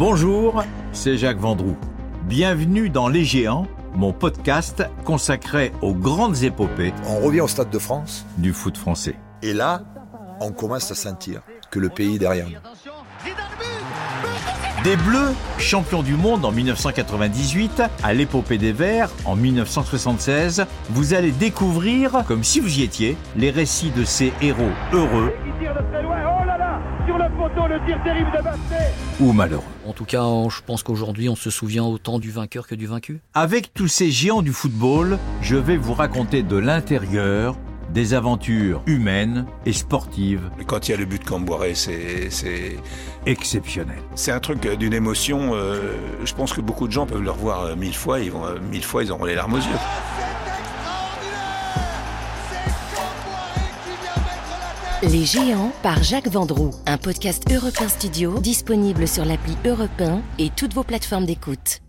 Bonjour, c'est Jacques Vendroux. Bienvenue dans Les Géants, mon podcast consacré aux grandes épopées On revient au Stade de France, du foot français. et là, on commence à sentir que le pays est derrière nous. Des Bleus, champions du monde en 1998, à l'épopée des Verts en 1976, vous allez découvrir, comme si vous y étiez, les récits de ces héros heureux Sur le poteau, le tir terrible de Bastet ou malheureux. En tout cas, je pense qu'aujourd'hui, on se souvient autant du vainqueur que du vaincu. Avec tous ces géants du football, je vais vous raconter de l'intérieur des aventures humaines et sportives Quand il y a le but de Camboiré, c'est c'est exceptionnelles. c'est un truc euh, d'une émotion. euh, je pense que beaucoup de gens peuvent le revoir euh, mille fois. Ils vont mille fois, ils auront les larmes aux yeux. Les Géants par Jacques Vendroux, un podcast Europe 1 Studio disponible sur l'appli Europe 1 et toutes vos plateformes d'écoute.